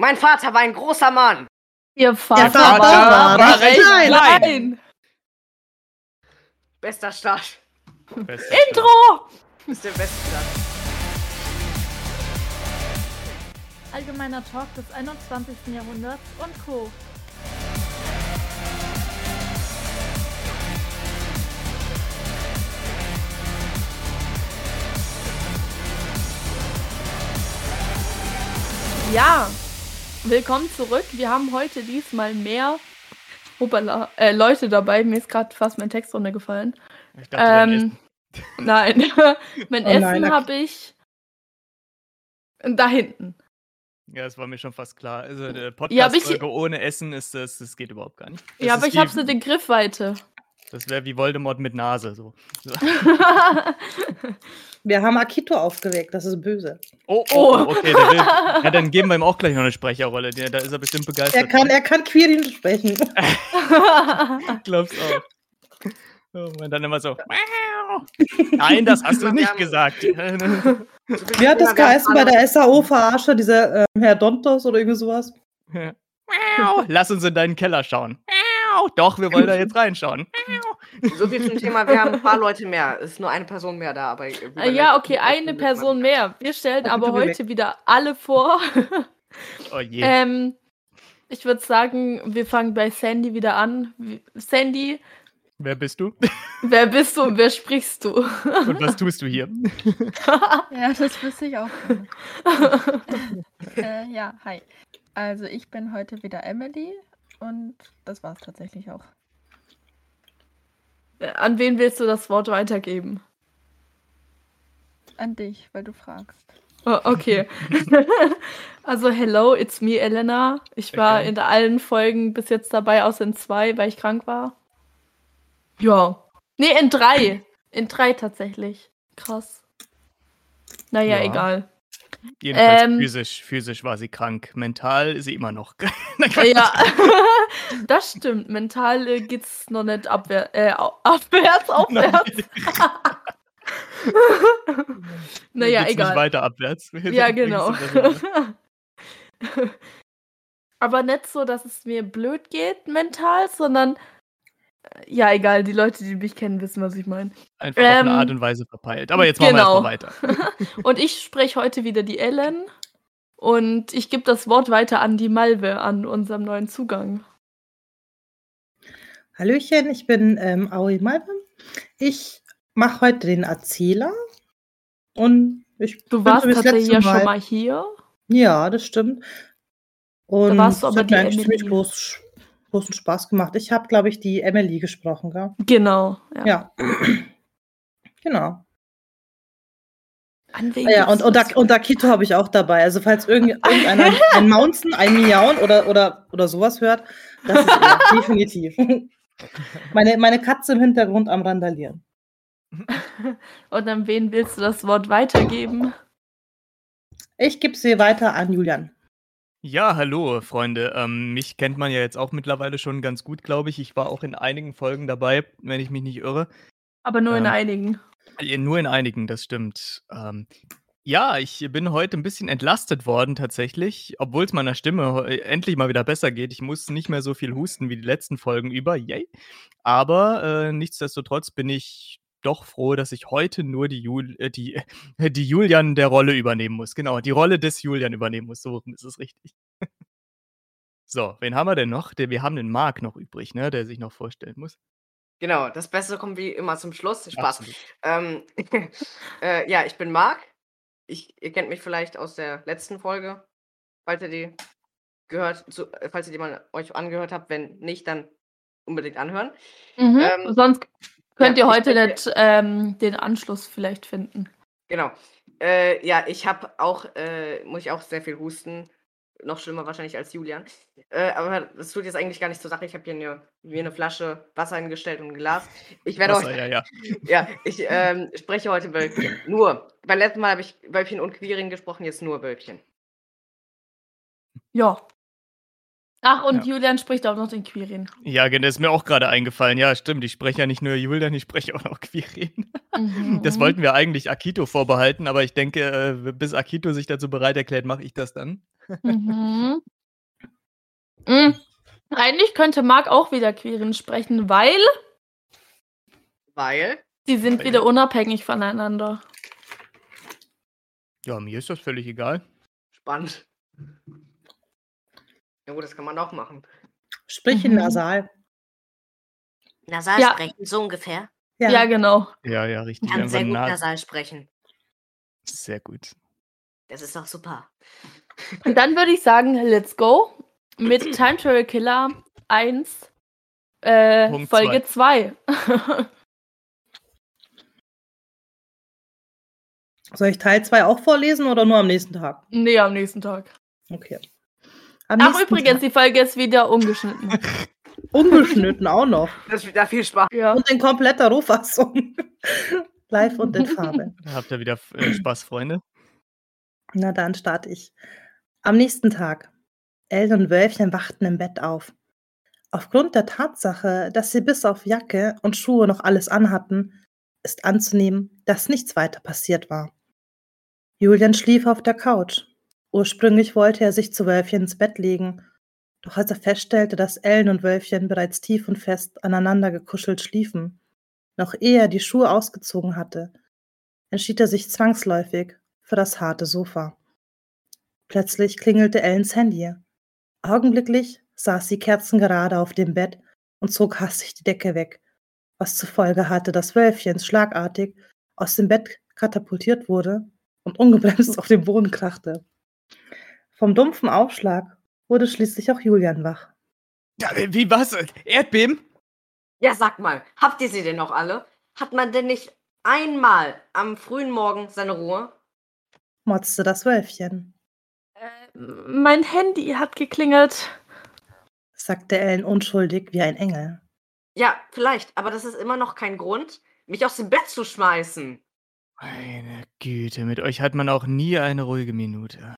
Mein Vater war ein großer Mann. Ihr Vater, Vater war, war recht klein. klein. Bester Start. Beste Intro! Ist der beste Start. Allgemeiner Talk des 21. Jahrhunderts und Co. Ja, willkommen zurück. Wir haben heute diesmal mehr Hoppala, äh, Leute dabei. Mir ist gerade fast mein Text runtergefallen. Ich dachte, Ähm, Essen. nein, mein Oh Essen habe ich da hinten. Ja, das war mir schon fast klar. Also eine Ja, aber ich- Podcast-Folge ohne Essen ist das, das geht überhaupt gar nicht. Das ja, aber ich habe sie in Griffweite. Das wäre wie Voldemort mit Nase. So. Wir haben Akito aufgeweckt, das ist böse. Oh, oh, Oh. oh, okay, der will. Ja, dann geben wir ihm auch gleich noch eine Sprecherrolle. Der, da ist er bestimmt begeistert. Er kann, er kann Quirin sprechen. Glaubst auch. Oh, und dann immer so. Nein, das hast du nicht gesagt. Wie hat das Ja, geheißen bei der SAO-Verarsche, dieser ähm, Herr Dontos oder irgend sowas? Lass uns in deinen Keller schauen. Doch, wir wollen da jetzt reinschauen. So viel zum Thema, wir haben ein paar Leute mehr. Es ist nur eine Person mehr da, aber. Ah, ja, okay, eine Person mehr. Wir stellen aber heute wieder alle vor. Oh je. ähm, ich würde sagen, wir fangen bei Sandy wieder an. Sandy, Wer bist du? wer bist du und wer sprichst du? Und was tust du hier? Ja, das wüsste ich auch. äh, ja, hi. Also ich bin heute wieder Emily und das war's tatsächlich auch. An wen willst du das Wort weitergeben? An dich, weil du fragst. Oh, okay. also, hello, it's me, Elena. Ich war Okay. in allen Folgen bis jetzt dabei, außer in zwei, weil ich krank war. Ja. Nee, in drei. In drei tatsächlich. Krass. Naja, Ja. egal. Jedenfalls Ähm. physisch, physisch war sie krank. Mental ist sie immer noch. Ja, das stimmt. Mental äh, geht's noch nicht abwehr äh, abwärts, aufwärts. naja, Geht's egal. Nicht weiter abwärts. Ja, genau. Aber nicht so, dass es mir blöd geht mental, sondern ja, egal, die Leute, die mich kennen, wissen, was ich meine. Einfach auf eine Ähm, Art und Weise verpeilt. Aber jetzt machen genau. wir erstmal weiter. Und ich spreche heute wieder die Ellen und ich gebe das Wort weiter an die Malve, an unserem neuen Zugang. Hallöchen, ich bin ähm, Aoi Malve. Ich mache heute den Erzähler. Und ich Du bin warst tatsächlich ja schon mal hier. Ja, das stimmt. Und warst du aber hat mir eigentlich ziemlich groß, großen Spaß gemacht. Ich habe, glaube ich, die Emily gesprochen, gell? Genau. Ja. Ja. genau. An wen Ah Ja, und, und, Ak- und Akito habe ich auch dabei. Also falls irgend, irgendeiner ein Mountain, ein Miauen oder, oder, oder sowas hört, das ist er, definitiv. Meine, meine Katze im Hintergrund am Randalieren. Und an wen willst du das Wort weitergeben? Ich gebe sie weiter an Julian. Ja, hallo, Freunde. Ähm, mich kennt man ja jetzt auch mittlerweile schon ganz gut, glaube ich. Ich war auch in einigen Folgen dabei, wenn ich mich nicht irre. Aber nur in Ähm, einigen. Äh, Nur in einigen, das stimmt. Ähm, ja, ich bin heute ein bisschen entlastet worden tatsächlich, obwohl es meiner Stimme heu- äh, endlich mal wieder besser geht. Ich muss nicht mehr so viel husten wie die letzten Folgen über, yay. Aber äh, nichtsdestotrotz bin ich doch froh, dass ich heute nur die, Jul äh, die, äh, die Julian der Rolle übernehmen muss. Genau, die Rolle des Julian übernehmen muss. So ist es richtig. so, wen haben wir denn noch? Wir haben den Marc noch übrig, ne, der sich noch vorstellen muss. Genau, das Beste kommt wie immer zum Schluss. Spaß. Ähm, äh, ja, ich bin Marc. Ich, ihr kennt mich vielleicht aus der letzten Folge, falls ihr die gehört, zu, äh, falls ihr die mal euch angehört habt. Wenn nicht, dann unbedingt anhören. Mhm. ähm, Sonst könnt ja, ihr heute nicht ähm, den Anschluss vielleicht finden. Genau. Äh, ja, ich habe auch, äh, muss ich auch sehr viel husten. Noch schlimmer wahrscheinlich als Julian. Äh, aber das tut jetzt eigentlich gar nicht zur Sache. Ich habe hier eine, mir eine Flasche Wasser hingestellt und ein Glas. Ich werde Wasser, euch, ja, ja. ja, ich ähm, spreche heute Wölkchen. Nur. Beim letzten Mal habe ich Wölkchen und Quirin gesprochen, jetzt nur Wölkchen. Ja. Ach, und Ja. Julian spricht auch noch den Quirin. Ja, genau, ist mir auch gerade eingefallen. Ja, stimmt. Ich spreche ja nicht nur Julian, ich spreche auch noch Quirin. Das Mhm. wollten wir eigentlich Akito vorbehalten, aber ich denke, äh, bis Akito sich dazu bereit erklärt, mache ich das dann. Mhm. Mhm. Eigentlich könnte Marc auch wieder Quirin sprechen, weil Weil. die sind Weil- wieder unabhängig voneinander. Ja, mir ist das völlig egal. Spannend. Ja gut, das kann man auch machen. Sprich in Mhm. Nasal. Nasal Ja. sprechen, so ungefähr. Ja, genau. Ja, ja, richtig. Kann sehr gut nasal sprechen. Sehr gut. Das ist doch super. Und dann würde ich sagen, let's go mit Time Travel Killer 1, äh, Folge 2. Soll ich Teil 2 auch vorlesen oder nur am nächsten Tag? nee, am nächsten Tag. Okay. Am Ach, übrigens, Tag. die Folge ist wieder ungeschnitten. Ungeschnitten auch noch. Das ist wieder viel Spaß. ja. Und in kompletter Rohfassung. Live und in Farbe. Habt ihr wieder äh, Spaß, Freunde? Na dann starte ich. Am nächsten Tag. Ellen und Wölfchen wachten im Bett auf. Aufgrund der Tatsache, dass sie bis auf Jacke und Schuhe noch alles anhatten, ist anzunehmen, dass nichts weiter passiert war. Julian schlief auf der Couch. Ursprünglich wollte er sich zu Wölfchen ins Bett legen, doch als er feststellte, dass Ellen und Wölfchen bereits tief und fest aneinander gekuschelt schliefen, noch ehe er die Schuhe ausgezogen hatte, entschied er sich zwangsläufig für das harte Sofa. Plötzlich klingelte Ellens Handy. Augenblicklich saß sie kerzengerade auf dem Bett und zog hastig die Decke weg, was zur Folge hatte, dass Wölfchen schlagartig aus dem Bett katapultiert wurde und ungebremst auf den Boden krachte. Vom dumpfen Aufschlag wurde schließlich auch Julian wach. Ja, äh, wie was? Erdbeben? Ja, sag mal, habt ihr sie denn noch alle? Hat man denn nicht einmal am frühen Morgen seine Ruhe? motzte das Wölfchen, Äh, mein Handy hat geklingelt. sagte Ellen unschuldig wie ein Engel. Ja, vielleicht, aber das ist immer noch kein Grund, mich aus dem Bett zu schmeißen. Meine Güte, mit euch hat man auch nie eine ruhige Minute.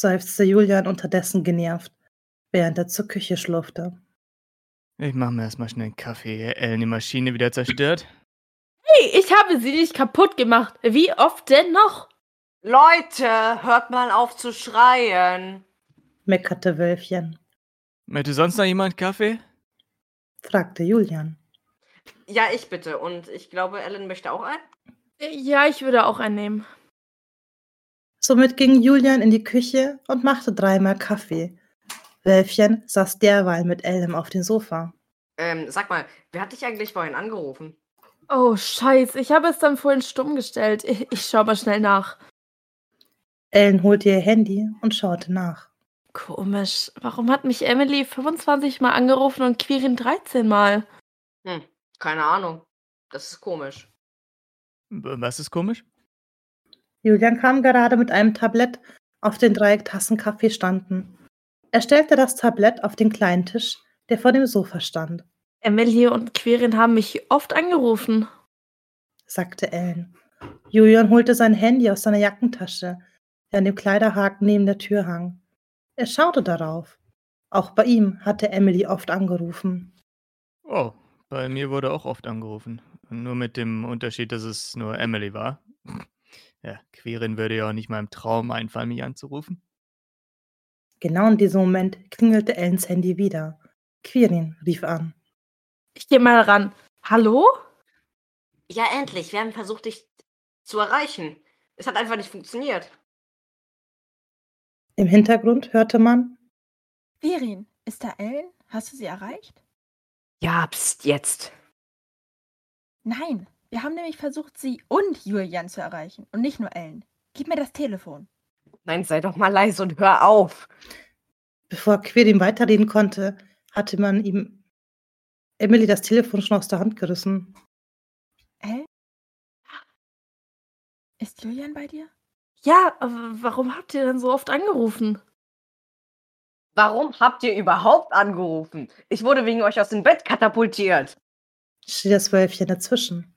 Seufzte Julian unterdessen genervt, während er zur Küche schlurfte. Ich mach mir erstmal schnell einen Kaffee. Ellen die Maschine wieder zerstört. Hey, ich habe sie nicht kaputt gemacht. Wie oft denn noch? Leute, hört mal auf zu schreien. meckerte Wölfchen, Möchte sonst noch jemand Kaffee? fragte Julian. Ja, ich bitte. Und ich glaube, Ellen möchte auch einen. Äh, Ja, ich würde auch einnehmen. Somit ging Julian in die Küche und machte dreimal Kaffee. Wölfchen saß derweil mit Ellen auf dem Sofa. Ähm, sag mal, wer hat dich eigentlich vorhin angerufen? Oh, scheiße. Ich habe es dann vorhin stumm gestellt. Ich, ich schau mal schnell nach. Ellen holte ihr Handy und schaute nach. Komisch. Warum hat mich Emily 25 Mal angerufen und Quirin 13 Mal? Hm, keine Ahnung. Das ist komisch. Was ist komisch? Julian kam gerade mit einem Tablett, auf den drei Tassen Kaffee standen. Er stellte das Tablett auf den kleinen Tisch, der vor dem Sofa stand, Emily und Quirin haben mich oft angerufen. sagte Ellen. Julian holte sein Handy aus seiner Jackentasche, der an dem Kleiderhaken neben der Tür hang. Er schaute darauf. Auch bei ihm hatte Emily oft angerufen. Oh, bei mir wurde auch oft angerufen. Nur mit dem Unterschied, dass es nur Emily war. Ja, Querin würde ja auch nicht mal im Traum einfallen, mich anzurufen. Genau in diesem Moment klingelte Ellens Handy wieder. Quirin rief an. Ich gehe mal ran. Hallo? Ja, endlich. Wir haben versucht, dich zu erreichen. Es hat einfach nicht funktioniert. Im Hintergrund hörte man, Virin, ist da Ellen? Hast du sie erreicht? Ja, pst, jetzt. Nein, wir haben nämlich versucht, sie und Julian zu erreichen und nicht nur Ellen. Gib mir das Telefon. Nein, sei doch mal leise und hör auf. bevor Quirin weiterreden konnte, hatte man ihm Emily das Telefon schon aus der Hand gerissen. Ellen? Ist Julian bei dir? Ja, aber warum habt ihr denn so oft angerufen? Warum habt ihr überhaupt angerufen? Ich wurde wegen euch aus dem Bett katapultiert. Schrie das Wölfchen dazwischen.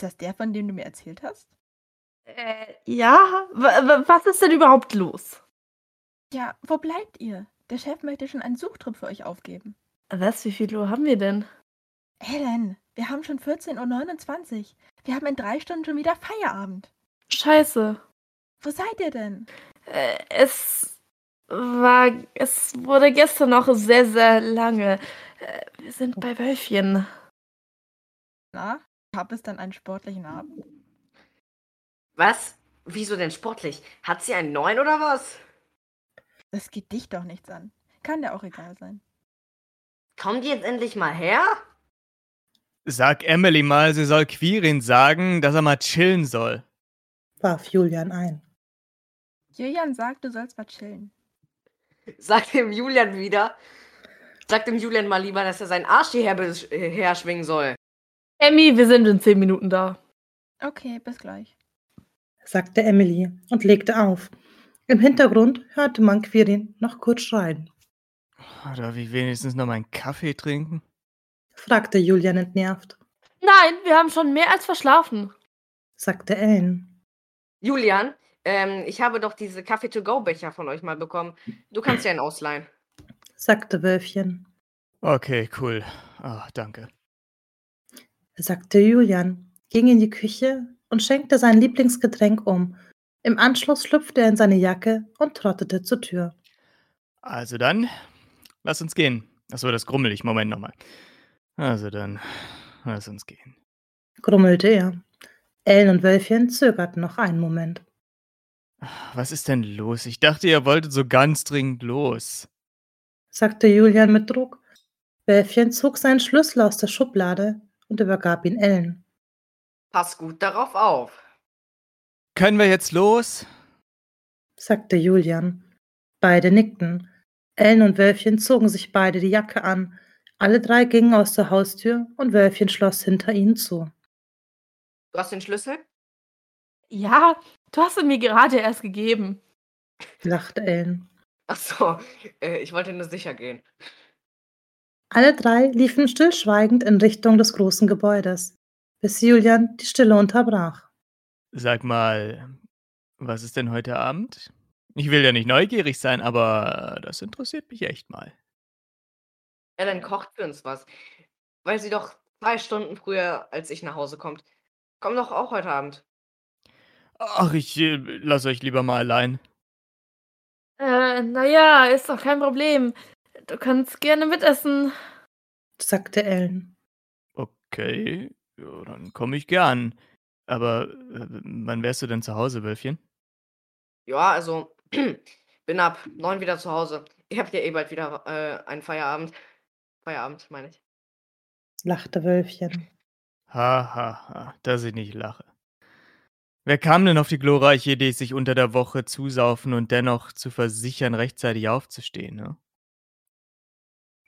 Ist das der, von dem du mir erzählt hast? Äh, ja? W was ist denn überhaupt los? Ja, wo bleibt ihr? Der Chef möchte schon einen Suchtrip für euch aufgeben. Was, wie viel Uhr haben wir denn? Ellen, wir haben schon 14.29 Uhr. Wir haben in drei Stunden schon wieder Feierabend. Scheiße. Wo seid ihr denn? Äh, es war, es wurde gestern noch sehr, sehr lange. Äh, wir sind bei Wölfchen. Na, gab es dann einen sportlichen Abend? Was? Wieso denn sportlich? Hat sie einen neuen oder was? Das geht dich doch nichts an. Kann dir auch egal sein. Kommt die jetzt endlich mal her? Sag Emily mal, sie soll Quirin sagen, dass er mal chillen soll. warf Julian ein. Julian sagt, du sollst mal chillen. Sag dem Julian wieder. Sag dem Julian mal lieber, dass er seinen Arsch hierher äh, herschwingen soll. Emmy, wir sind in zehn Minuten da. Okay, bis gleich. sagte Emily und legte auf. Im Hintergrund hörte man Quirin noch kurz schreien, Oder wie wenigstens noch meinen Kaffee trinken? fragte Julian entnervt, Nein, wir haben schon mehr als verschlafen. sagte Ellen, Julian, ähm, ich habe doch diese Kaffee-to-go-Becher von euch mal bekommen. Du kannst dir einen ausleihen. sagte Wölfchen, Okay, cool. Ah, danke. Sagte Julian, ging in die Küche und schenkte sein Lieblingsgetränk um. Im Anschluss schlüpfte er in seine Jacke und trottete zur Tür. Also dann, lass uns gehen. Achso, das grummel ich. Moment nochmal. Also dann, lass uns gehen. grummelte er. Ellen und Wölfchen zögerten noch einen Moment, Was ist denn los? Ich dachte, ihr wolltet so ganz dringend los. sagte Julian mit Druck. Wölfchen zog seinen Schlüssel aus der Schublade und übergab ihn Ellen. Pass gut darauf auf. Können wir jetzt los? sagte Julian. Beide nickten. Ellen und Wölfchen zogen sich beide die Jacke an. Alle drei gingen aus der Haustür und Wölfchen schloss hinter ihnen zu. Du hast den Schlüssel? Ja, du hast ihn mir gerade erst gegeben. lachte Ellen. Ach so, äh, ich wollte nur sicher gehen. Alle drei liefen stillschweigend in Richtung des großen Gebäudes, bis Julian die Stille unterbrach. Sag mal, was ist denn heute Abend? Ich will ja nicht neugierig sein, aber das interessiert mich echt mal. Ellen kocht für uns was. Weil sie doch zwei Stunden früher als ich nach Hause kommt. Komm doch auch heute Abend. Ach, ich äh, lass euch lieber mal allein. Äh, naja, ist doch kein Problem. Du kannst gerne mitessen. sagte Ellen. Okay, ja, dann komme ich gern. Aber äh, wann wärst du denn zu Hause, Wölfchen? Ja, also, bin ab neun wieder zu Hause. Ich habe ja eh bald wieder äh, einen Feierabend. Feierabend, meine ich. lachte Wölfchen. Ha, ha, ha, dass ich nicht lache. Wer kam denn auf die glorreiche Idee, sich unter der Woche zusaufen und dennoch zu versichern, rechtzeitig aufzustehen, ne?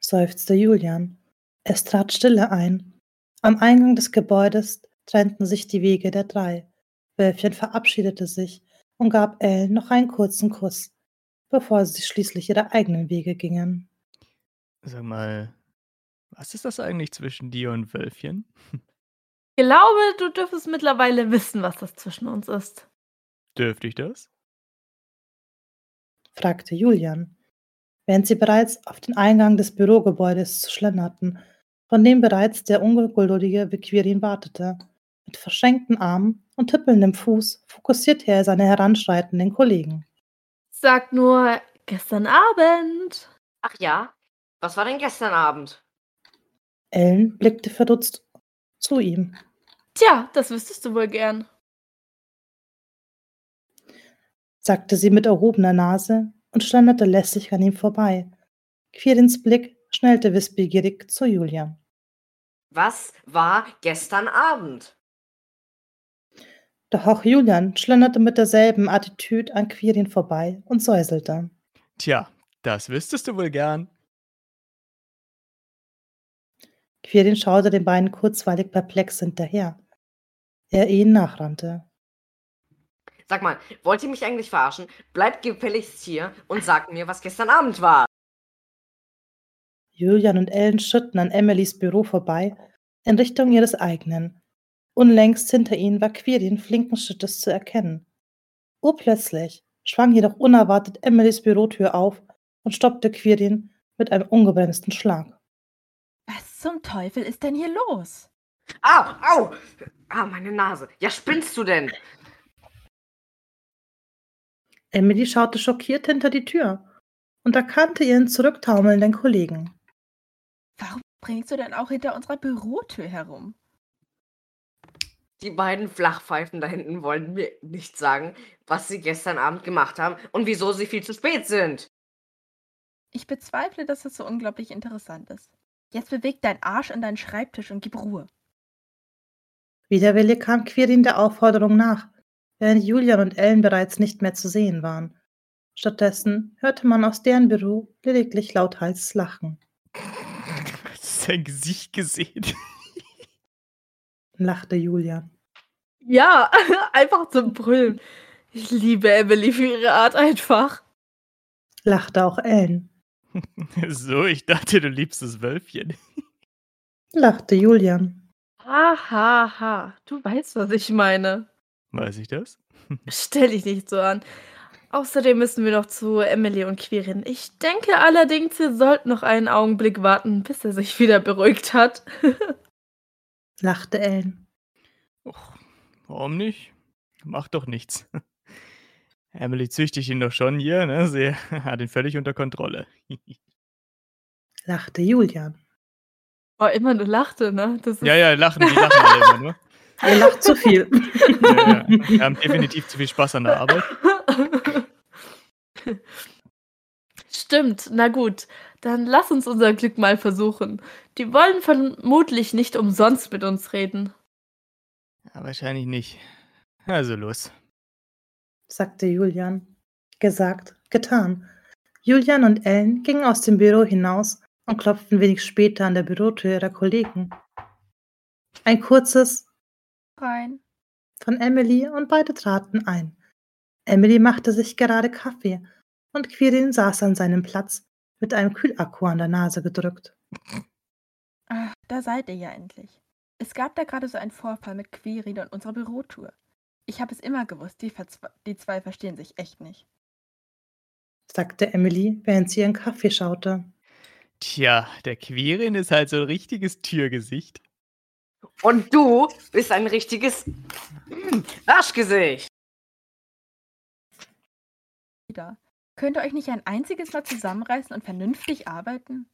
Seufzte Julian. Es trat Stille ein. Am Eingang des Gebäudes trennten sich die Wege der drei. Wölfchen verabschiedete sich und gab Ellen noch einen kurzen Kuss, bevor sie schließlich ihre eigenen Wege gingen. Sag mal, was ist das eigentlich zwischen dir und Wölfchen? Ich glaube, du dürftest mittlerweile wissen, was das zwischen uns ist. Dürfte ich das? fragte Julian, während sie bereits auf den Eingang des Bürogebäudes schlenderten, von dem bereits der ungeduldige Bequirin wartete. Mit verschränkten Armen und tippelndem Fuß fokussierte er seine heranschreitenden Kollegen. Sag nur, gestern Abend. Ach ja? Was war denn gestern Abend? Ellen blickte verdutzt zu ihm. Tja, das wüsstest du wohl gern. sagte sie mit erhobener Nase und schlenderte lässig an ihm vorbei. Quirins Blick schnellte wissbegierig zu Julia. Was war gestern Abend? Doch auch Julian schlenderte mit derselben Attitüde an Quirin vorbei und säuselte. Tja, das wüsstest du wohl gern. Quirin schaute den beiden kurzweilig perplex hinterher. Er ihnen nachrannte. Sag mal, wollt ihr mich eigentlich verarschen? Bleibt gefälligst hier und sagt mir, was gestern Abend war. Julian und Ellen schritten an Emilys Büro vorbei, in Richtung ihres eigenen. Unlängst hinter ihnen war Quirin flinken Schrittes zu erkennen. Urplötzlich schwang jedoch unerwartet Emilys Bürotür auf und stoppte Quirin mit einem ungebremsten Schlag. Was zum Teufel ist denn hier los? Au, au! Ah, meine Nase. Ja, spinnst du denn? Emily schaute schockiert hinter die Tür und erkannte ihren zurücktaumelnden Kollegen. Warum bringst du denn auch hinter unserer Bürotür herum? Die beiden Flachpfeifen da hinten wollen mir nicht sagen, was sie gestern Abend gemacht haben und wieso sie viel zu spät sind. Ich bezweifle, dass es so unglaublich interessant ist. Jetzt beweg deinen Arsch an deinen Schreibtisch und gib Ruhe. Widerwillig kam Quirin der Aufforderung nach, während Julian und Ellen bereits nicht mehr zu sehen waren. Stattdessen hörte man aus deren Büro lediglich lauthals Lachen. Hast du sein Gesicht gesehen? lachte Julian. Ja, einfach zum Brüllen. Ich liebe Emily für ihre Art einfach. Lachte auch Ellen. so, ich dachte, du liebst das Wölfchen. Lachte Julian. Haha, ha, du weißt, was ich meine. Weiß ich das? Stell dich nicht so an. Außerdem müssen wir noch zu Emily und Quirin. Ich denke allerdings, wir sollten noch einen Augenblick warten, bis er sich wieder beruhigt hat. Lachte Ellen. Och, warum nicht? Macht doch nichts. Emily züchtigt ihn doch schon hier, ne? Sie hat ihn völlig unter Kontrolle. Lachte Julian. Oh, immer nur lachte, ne? Das ist Ja, ja, lachen, die lachen alle immer nur. Ihr lacht zu viel. Ja, ja. Wir haben definitiv zu viel Spaß an der Arbeit. Stimmt, na gut. Dann lass uns unser Glück mal versuchen. Die wollen vermutlich nicht umsonst mit uns reden. Ja, wahrscheinlich nicht. Also los. sagte Julian. Gesagt, getan. Julian und Ellen gingen aus dem Büro hinaus und klopften wenig später an der Bürotür ihrer Kollegen. Ein kurzes Rein. von Emily und beide traten ein. Emily machte sich gerade Kaffee und Quirin saß an seinem Platz mit einem Kühlakku an der Nase gedrückt. Ah, da seid ihr ja endlich. Es gab da gerade so einen Vorfall mit Quirin und unserer Bürotour. Ich habe es immer gewusst, die, die zwei verstehen sich echt nicht. sagte Emily, während sie ihren Kaffee schaute. Tja, der Quirin ist halt so ein richtiges Türgesicht. Und du bist ein richtiges Arschgesicht. Wieder. Könnt ihr euch nicht ein einziges Mal zusammenreißen und vernünftig arbeiten?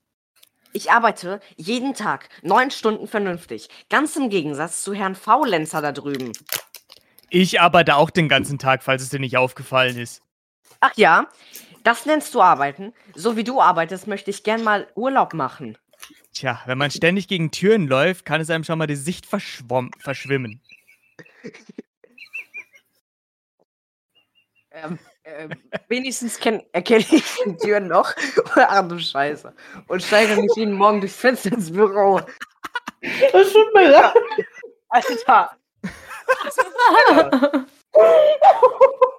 Ich arbeite jeden Tag neun Stunden vernünftig. Ganz im Gegensatz zu Herrn Faulenzer da drüben. Ich arbeite auch den ganzen Tag, falls es dir nicht aufgefallen ist. Ach ja, das nennst du arbeiten. So wie du arbeitest, möchte ich gern mal Urlaub machen. Tja, wenn man ständig gegen Türen läuft, kann es einem schon mal die Sicht verschwomm- verschwimmen. Ähm, ähm, wenigstens kenn, erkenne ich die Türen noch. Ach du Scheiße. Und steige nicht jeden Morgen durchs Fenster ins Büro. Das tut mir leid. Alter.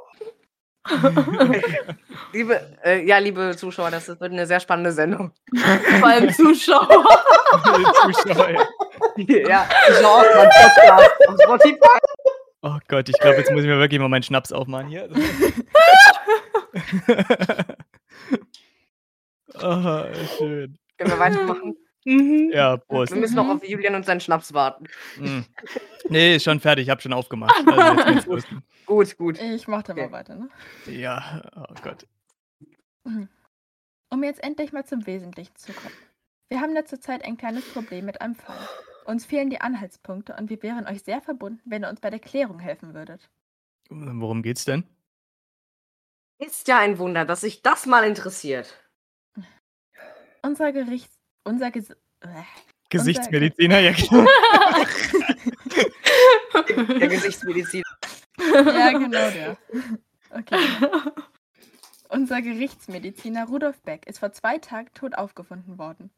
liebe, äh, ja, liebe Zuschauer, das wird eine sehr spannende Sendung. Vor allem Zuschauer. Zuschauer. ja, ich auch mein Podcast auf Spotify. Oh Gott, ich glaube, jetzt muss ich mir wirklich mal meinen Schnaps aufmachen hier. oh, schön. Können wir weitermachen? Ja, Prost. Wir müssen noch auf Julian und seinen Schnaps warten. Mm. Nee, ist schon fertig, ich habe schon aufgemacht. Also. Gut, gut. Ich mach da Okay. mal weiter, ne? Ja, oh Gott. Um jetzt endlich mal zum Wesentlichen zu kommen. Wir haben da zurzeit ein kleines Problem mit einem Fall. Uns fehlen die Anhaltspunkte und wir wären euch sehr verbunden, wenn ihr uns bei der Klärung helfen würdet. Worum geht's denn? Ist ja ein Wunder, dass sich das mal interessiert. Unser Gerichts... Unser Ges äh, Gesichtsmediziner, ja genau. Der Gesichtsmedizin. ja, genau der. Okay. Unser Gerichtsmediziner Rudolf Beck ist vor zwei Tagen tot aufgefunden worden.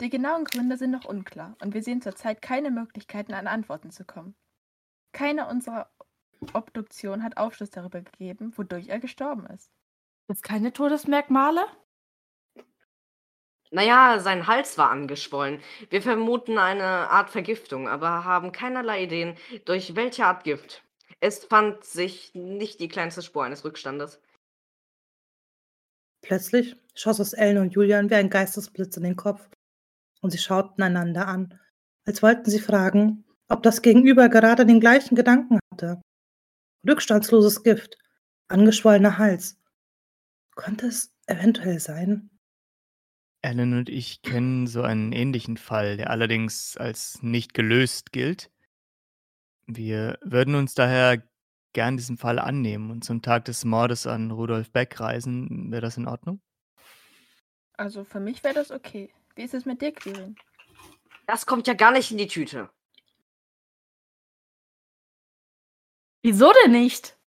Die genauen Gründe sind noch unklar und wir sehen zurzeit keine Möglichkeiten, an Antworten zu kommen. Keine unserer Obduktion hat Aufschluss darüber gegeben, wodurch er gestorben ist. Jetzt keine Todesmerkmale? Naja, sein Hals war angeschwollen. Wir vermuten eine Art Vergiftung, aber haben keinerlei Ideen, durch welche Art Gift. Es fand sich nicht die kleinste Spur eines Rückstandes. Plötzlich schoss es Ellen und Julian wie ein Geistesblitz in den Kopf und sie schauten einander an, als wollten sie fragen, ob das Gegenüber gerade den gleichen Gedanken hatte. Rückstandsloses Gift, angeschwollener Hals. Konnte es eventuell sein? Alan und ich kennen so einen ähnlichen Fall, der allerdings als nicht gelöst gilt. Wir würden uns daher gern diesen Fall annehmen und zum Tag des Mordes an Rudolf Beck reisen. Wäre das in Ordnung? Also für mich wäre das okay. Wie ist es mit dir, Quirin? Das kommt ja gar nicht in die Tüte. Wieso denn nicht?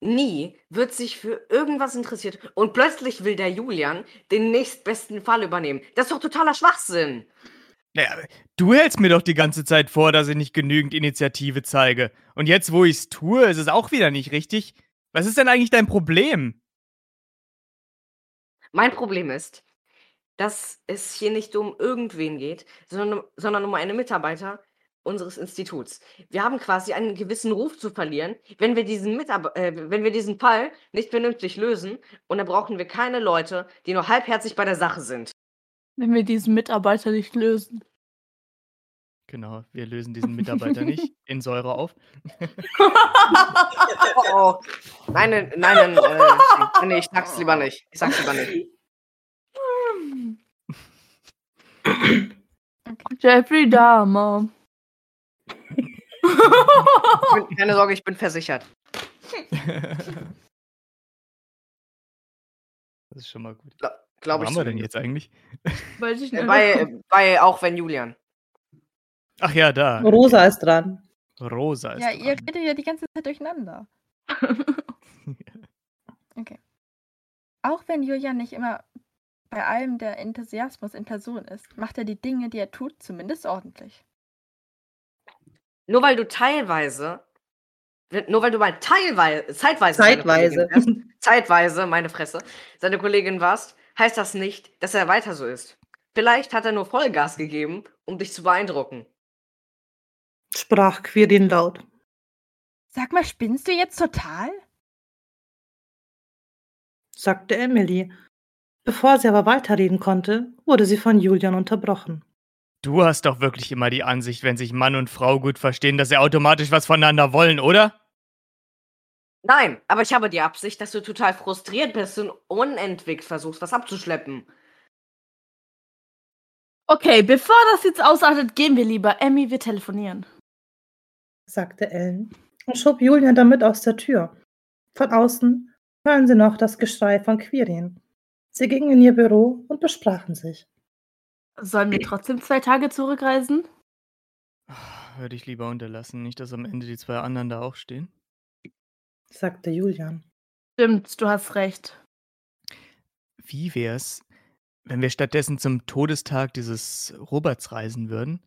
Nie wird sich für irgendwas interessiert und plötzlich will der Julian den nächstbesten Fall übernehmen. Das ist doch totaler Schwachsinn. Naja, du hältst mir doch die ganze Zeit vor, dass ich nicht genügend Initiative zeige. Und jetzt, wo ich es tue, ist es auch wieder nicht richtig. Was ist denn eigentlich dein Problem? Mein Problem ist, dass es hier nicht um irgendwen geht, sondern, sondern um einen Mitarbeiter unseres Instituts. Wir haben quasi einen gewissen Ruf zu verlieren, wenn wir diesen Mitab äh, wenn wir diesen Fall nicht vernünftig lösen und dann brauchen wir keine Leute, die nur halbherzig bei der Sache sind. Wenn wir diesen Mitarbeiter nicht lösen. Genau, wir lösen diesen Mitarbeiter nicht in Säure auf. oh, oh. Nein, nein, nein, nein, äh, nee, ich sag's lieber nicht. Ich sag's lieber nicht. Jeffrey Dahmer. Bin, keine Sorge, ich bin versichert. Das ist schon mal gut. Gla Glaube ich. Haben wir denn jetzt eigentlich? Weiß ich nicht. Bei, bei auch wenn Julian. Ach ja, da. Rosa ist dran. Rosa ist Ja, dran. ihr redet ja die ganze Zeit durcheinander. Okay. Auch wenn Julian nicht immer bei allem der Enthusiasmus in Person ist, macht er die Dinge, die er tut, zumindest ordentlich. Nur weil du teilweise, nur weil du mal teilweise, zeitweise, Zeitweise. Kollegin wärst, zeitweise, meine Fresse, seine Kollegin warst, heißt das nicht, dass er weiter so ist. Vielleicht hat er nur Vollgas gegeben, um dich zu beeindrucken. Sprach Quirin laut. Sag mal, spinnst du jetzt total? sagte Emily. Bevor sie aber weiterreden konnte, wurde sie von Julian unterbrochen. Du hast doch wirklich immer die Ansicht, wenn sich Mann und Frau gut verstehen, dass sie automatisch was voneinander wollen, oder? Nein, aber ich habe die Absicht, dass du total frustriert bist und unentwegt versuchst, was abzuschleppen. Okay, bevor das jetzt ausartet, gehen wir lieber. Emmy, wir telefonieren. sagte Ellen und schob Julian damit aus der Tür. Von außen hören sie noch das Geschrei von Quirin. Sie gingen in ihr Büro und besprachen sich. Sollen wir trotzdem zwei Tage zurückreisen? Würde ich lieber unterlassen, nicht, dass am Ende die zwei anderen da auch stehen. sagte Julian. Stimmt, du hast recht. Wie wär's, wenn wir stattdessen zum Todestag dieses Roberts reisen würden?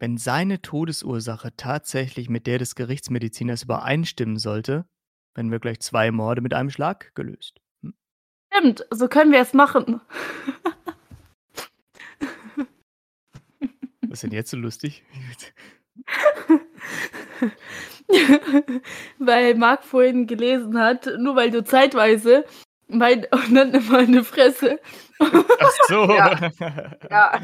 Wenn seine Todesursache tatsächlich mit der des Gerichtsmediziners übereinstimmen sollte, werden wir gleich zwei Morde mit einem Schlag gelöst. Hm? Stimmt, so können wir es machen. Was ist denn jetzt so lustig? weil Marc vorhin gelesen hat, nur weil du zeitweise mein, und dann meine Fresse. Ach so. Ja. Ja,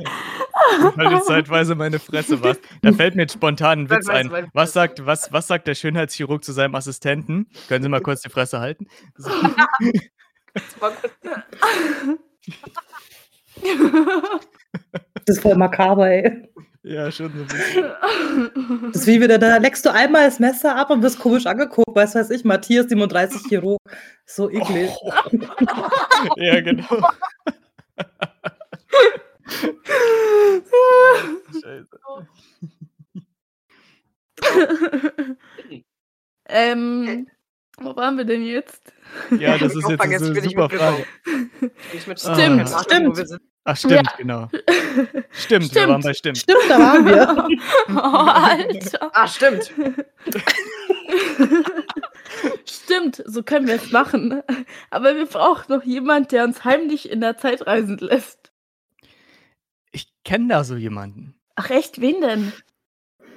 Weil du zeitweise meine Fresse warst. Da fällt mir jetzt spontan ein Witz ein. Was sagt, was, was sagt der Schönheitschirurg zu seinem Assistenten? Können Sie mal kurz die Fresse halten? So. Das. Das ist voll makaber, ey. Ja, schon so ein bisschen. Das ist wie wieder, da leckst du einmal das Messer ab und wirst komisch angeguckt. Weiß weiß ich, Matthias 37 Chirurg. So eklig. Ja, genau. Scheiße. ähm, wo waren wir denn jetzt? Ja, das Ich ist jetzt vergessen, eine bin ich super. Frage. Mit Stimmt, stimmt. Ach, stimmt, Ja. genau. Stimmt, wir waren bei stimmt. Stimmt, da waren wir. Oh, Alter. Ah, stimmt. Stimmt, so können wir es machen. Aber wir brauchen noch jemand, der uns heimlich in der Zeit reisen lässt. Ich kenne da so jemanden. Ach echt, wen denn?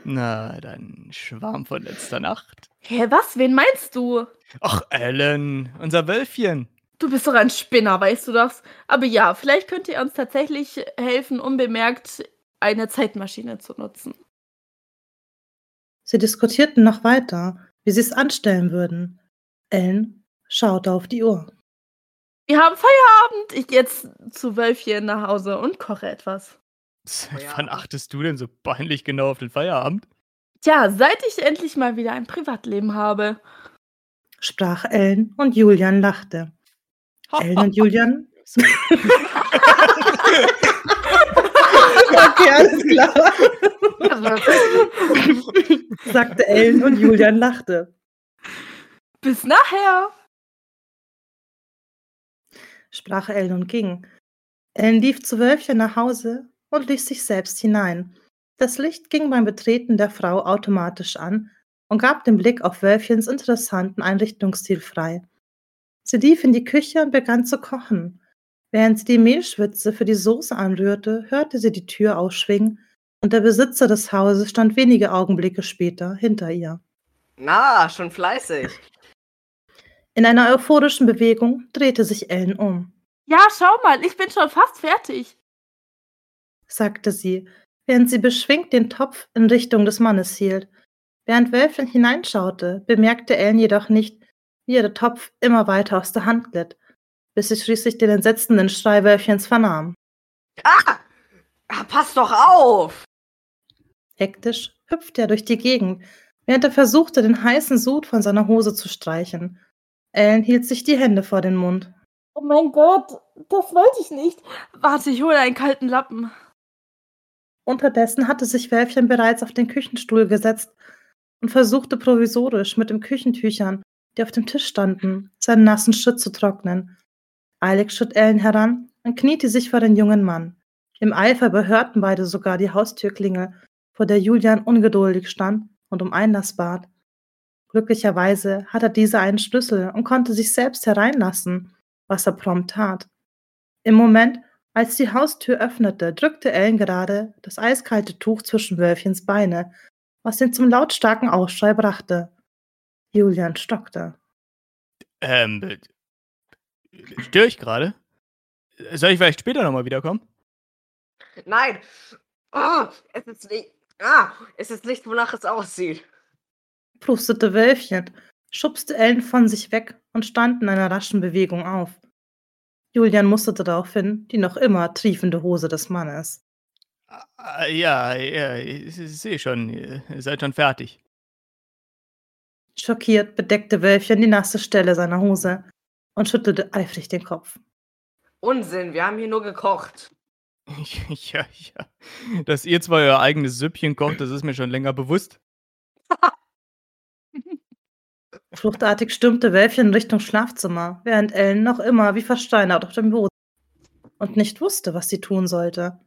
Na, dein Schwarm von letzter Nacht. Hä, was? Wen meinst du? Ach, Ellen, unser Wölfchen. Du bist doch ein Spinner, weißt du das? Aber ja, vielleicht könnt ihr uns tatsächlich helfen, unbemerkt eine Zeitmaschine zu nutzen. Sie diskutierten noch weiter, wie sie es anstellen würden. Ellen schaute auf die Uhr. Wir haben Feierabend. Ich gehe jetzt zu Wölfchen nach Hause und koche etwas. Seit wann achtest du denn so peinlich genau auf den Feierabend? Tja, seit ich endlich mal wieder ein Privatleben habe. sprach Ellen und Julian lachte. Ellen und Julian. okay, alles klar. sagte Ellen und Julian lachte. Bis nachher. sprach Ellen und ging. Ellen lief zu Wölfchen nach Hause und ließ sich selbst hinein. Das Licht ging beim Betreten der Frau automatisch an und gab den Blick auf Wölfchens interessanten Einrichtungsstil frei. Sie lief in die Küche und begann zu kochen. Während sie die Mehlschwitze für die Soße anrührte, hörte sie die Tür ausschwingen und der Besitzer des Hauses stand wenige Augenblicke später hinter ihr. Na, schon fleißig. In einer euphorischen Bewegung drehte sich Ellen um, Ja, schau mal, ich bin schon fast fertig. sagte sie, während sie beschwingt den Topf in Richtung des Mannes hielt. Während Wölfchen hineinschaute, bemerkte Ellen jedoch nicht, wie ihr der Topf immer weiter aus der Hand glitt, bis sie schließlich den entsetzenden Schrei Wölfchens vernahm. Ah! ah! Pass doch auf! Hektisch hüpfte er durch die Gegend, während er versuchte, den heißen Sud von seiner Hose zu streichen. Ellen hielt sich die Hände vor den Mund. Oh mein Gott, das wollte ich nicht. Warte, ich hole einen kalten Lappen. Unterdessen hatte sich Wölfchen bereits auf den Küchenstuhl gesetzt und versuchte provisorisch mit den Küchentüchern, die auf dem Tisch standen, seinen nassen Schritt zu trocknen. Eilig schritt Ellen heran und kniete sich vor den jungen Mann. Im Eifer überhörten beide sogar die Haustürklingel, vor der Julian ungeduldig stand und um Einlass bat. Glücklicherweise hatte dieser einen Schlüssel und konnte sich selbst hereinlassen, was er prompt tat. Im Moment, als die Haustür öffnete, drückte Ellen gerade das eiskalte Tuch zwischen Wölfchens Beine, was ihn zum lautstarken Aufschrei brachte. Julian stockte. Ähm, äh, störe ich gerade? Soll ich vielleicht später nochmal wiederkommen? Nein! Ah, es ist nicht. Ah, es ist nicht, wonach es aussieht. prustete Wölfchen, schubste Ellen von sich weg und stand in einer raschen Bewegung auf. Julian musterte daraufhin die noch immer triefende Hose des Mannes. Ah, Ja, ja, ich ich sehe schon, ihr seid schon fertig. Schockiert bedeckte Wölfchen die nasse Stelle seiner Hose und schüttelte eifrig den Kopf. Unsinn, wir haben hier nur gekocht. Ja, ja. Dass ihr zwar euer eigenes Süppchen kocht, das ist mir schon länger bewusst. Fluchtartig stürmte Wölfchen in Richtung Schlafzimmer, während Ellen noch immer wie versteinert auf dem Boden und nicht wusste, was sie tun sollte.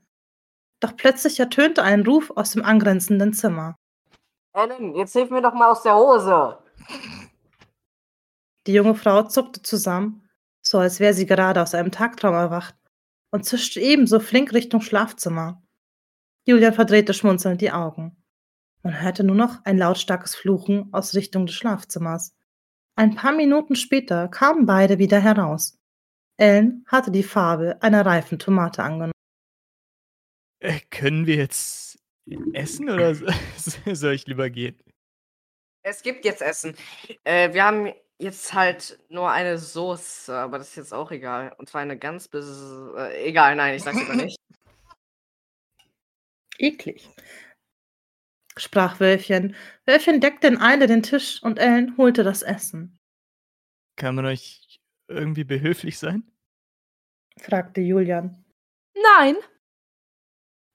Doch plötzlich ertönte ein Ruf aus dem angrenzenden Zimmer. Ellen, jetzt hilf mir doch mal aus der Hose. Die junge Frau zuckte zusammen, so als wäre sie gerade aus einem Tagtraum erwacht, und zischte ebenso flink Richtung Schlafzimmer. Julian verdrehte schmunzelnd die Augen. Man hörte nur noch ein lautstarkes Fluchen aus Richtung des Schlafzimmers. Ein paar Minuten später kamen beide wieder heraus. Ellen hatte die Farbe einer reifen Tomate angenommen. Äh, können wir jetzt essen oder so- soll ich lieber gehen? Es gibt jetzt Essen. Äh, wir haben jetzt halt nur eine Soße, aber das ist jetzt auch egal. Und zwar eine ganz bis. Äh, egal, nein, ich sag's lieber nicht. Eklig, sprach Wölfchen. Wölfchen deckte in Eile den Tisch und Ellen holte das Essen, Kann man euch irgendwie behilflich sein? fragte Julian. Nein.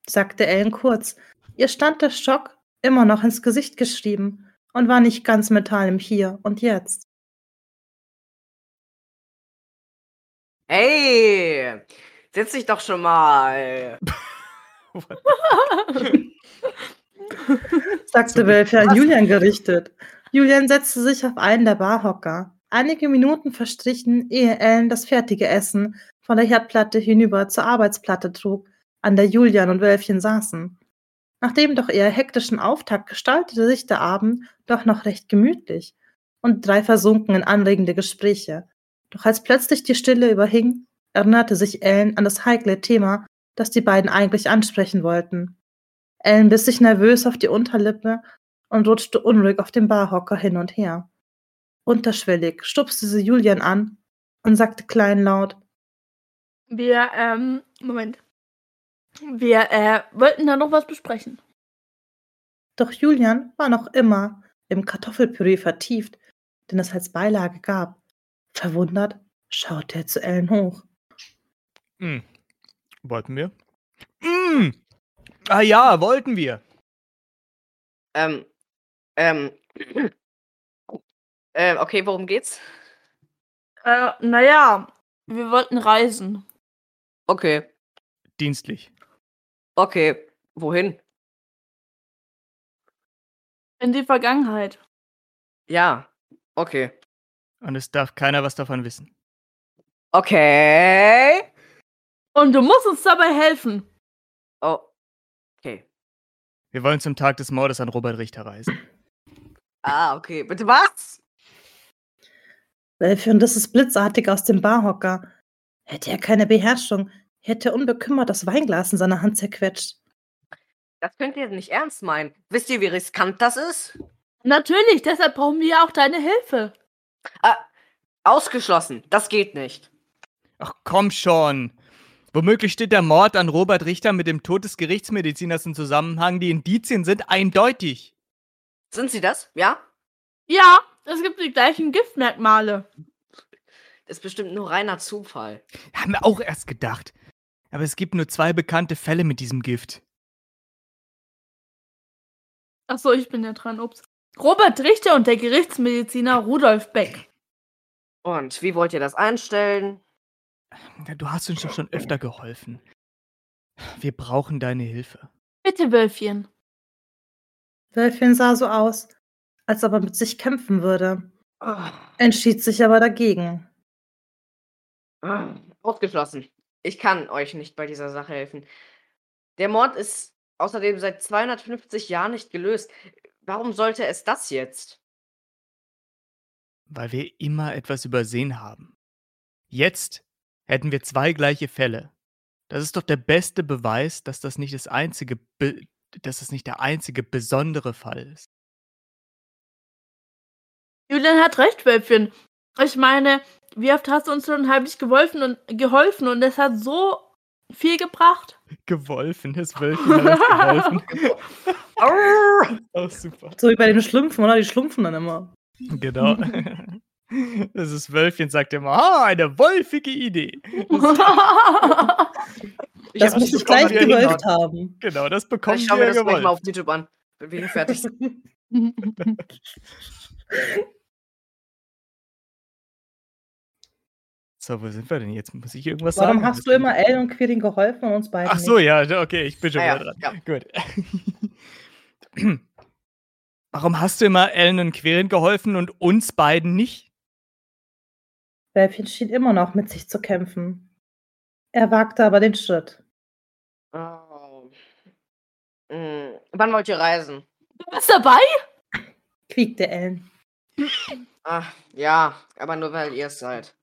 sagte Ellen kurz. Ihr stand der Schock immer noch ins Gesicht geschrieben und war nicht ganz Metall im Hier und Jetzt. Hey! Setz dich doch schon mal. sagte Wölfe an Julian gerichtet. Julian setzte sich auf einen der Barhocker. Einige Minuten verstrichen, ehe Ellen das fertige Essen von der Herdplatte hinüber zur Arbeitsplatte trug, an der Julian und Wölfchen saßen. Nach dem doch eher hektischen Auftakt gestaltete sich der Abend doch noch recht gemütlich und drei versunken in anregende Gespräche. Doch als plötzlich die Stille überhing, erinnerte sich Ellen an das heikle Thema, das die beiden eigentlich ansprechen wollten. Ellen biss sich nervös auf die Unterlippe und rutschte unruhig auf dem Barhocker hin und her. Unterschwellig stupste sie Julian an und sagte kleinlaut, Wir, ähm, Moment. Wir, äh, wollten da noch was besprechen. Doch Julian war noch immer im Kartoffelpüree vertieft, den es als Beilage gab. Verwundert schaute er zu Ellen hoch. Hm. Wollten wir? Hm. Ah ja, wollten wir. Ähm, ähm, äh, okay, worum geht's? Äh, naja, wir wollten reisen. Okay, Dienstlich. Okay, wohin? In die Vergangenheit. Ja, okay. Und es darf keiner was davon wissen. Okay. Und du musst uns dabei helfen. Oh, okay. Wir wollen zum Tag des Mordes an Robert Richter reisen. Ah, okay. Bitte was? Und das ist blitzartig aus dem Barhocker. Hätte er keine Beherrschung, hätte er unbekümmert das Weinglas in seiner Hand zerquetscht. Das könnt ihr nicht ernst meinen. Wisst ihr, wie riskant das ist? Natürlich, deshalb brauchen wir auch deine Hilfe. Ah, ausgeschlossen. Das geht nicht. Ach komm schon. Womöglich steht der Mord an Robert Richter mit dem Tod des Gerichtsmediziners in Zusammenhang. Die Indizien sind eindeutig. Sind sie das? Ja? Ja, es gibt die gleichen Giftmerkmale. Das ist bestimmt nur reiner Zufall. Haben wir auch erst gedacht. Aber es gibt nur zwei bekannte Fälle mit diesem Gift. Ach so, ich bin ja dran. Ups. Robert Richter und der Gerichtsmediziner Rudolf Beck. Und wie wollt ihr das einstellen? Ja, Du hast uns doch schon öfter geholfen. Wir brauchen deine Hilfe. Bitte, Wölfchen. Wölfchen sah so aus, als ob er mit sich kämpfen würde, Ah, entschied sich aber dagegen. ah, Ausgeschlossen. Ich kann euch nicht bei dieser Sache helfen. Der Mord ist außerdem seit 250 Jahren nicht gelöst. Warum sollte es das jetzt? Weil wir immer etwas übersehen haben. Jetzt hätten wir zwei gleiche Fälle. Das ist doch der beste Beweis, dass das nicht das einzige, be dass das nicht der einzige besondere Fall ist. Julian hat recht, Wölfchen. Ich meine, wie oft hast du uns schon heimlich geholfen und geholfen und es hat so viel gebracht. Gewolfen, das Wölfchen hat uns geholfen. Auch super. So wie bei den Schlumpfen, oder? Die schlumpfen dann immer. Genau. Das ist Wölfchen, sagt immer, ah, eine wolfige Idee. Das, Ich Das muss nicht ich gleich gewölft haben. genau, das bekommen Ich schau mir wir das gleich mal gewollt. auf YouTube an, wenn wir hier fertig sind. So, wo sind wir denn jetzt? Muss ich irgendwas Warum sagen? hast du immer Elle und Quirin geholfen und uns beiden Ach so, nicht? ja, okay, ich bin schon Ah, wieder ja, dran. Gut. Warum hast du immer Ellen und Querin geholfen und uns beiden nicht? Wölfchen schien immer noch mit sich zu kämpfen. Er wagte aber den Schritt. Oh. Hm, Wann wollt ihr reisen? Du bist dabei? quiekte Ellen, Ach, ja, aber nur weil ihr es seid.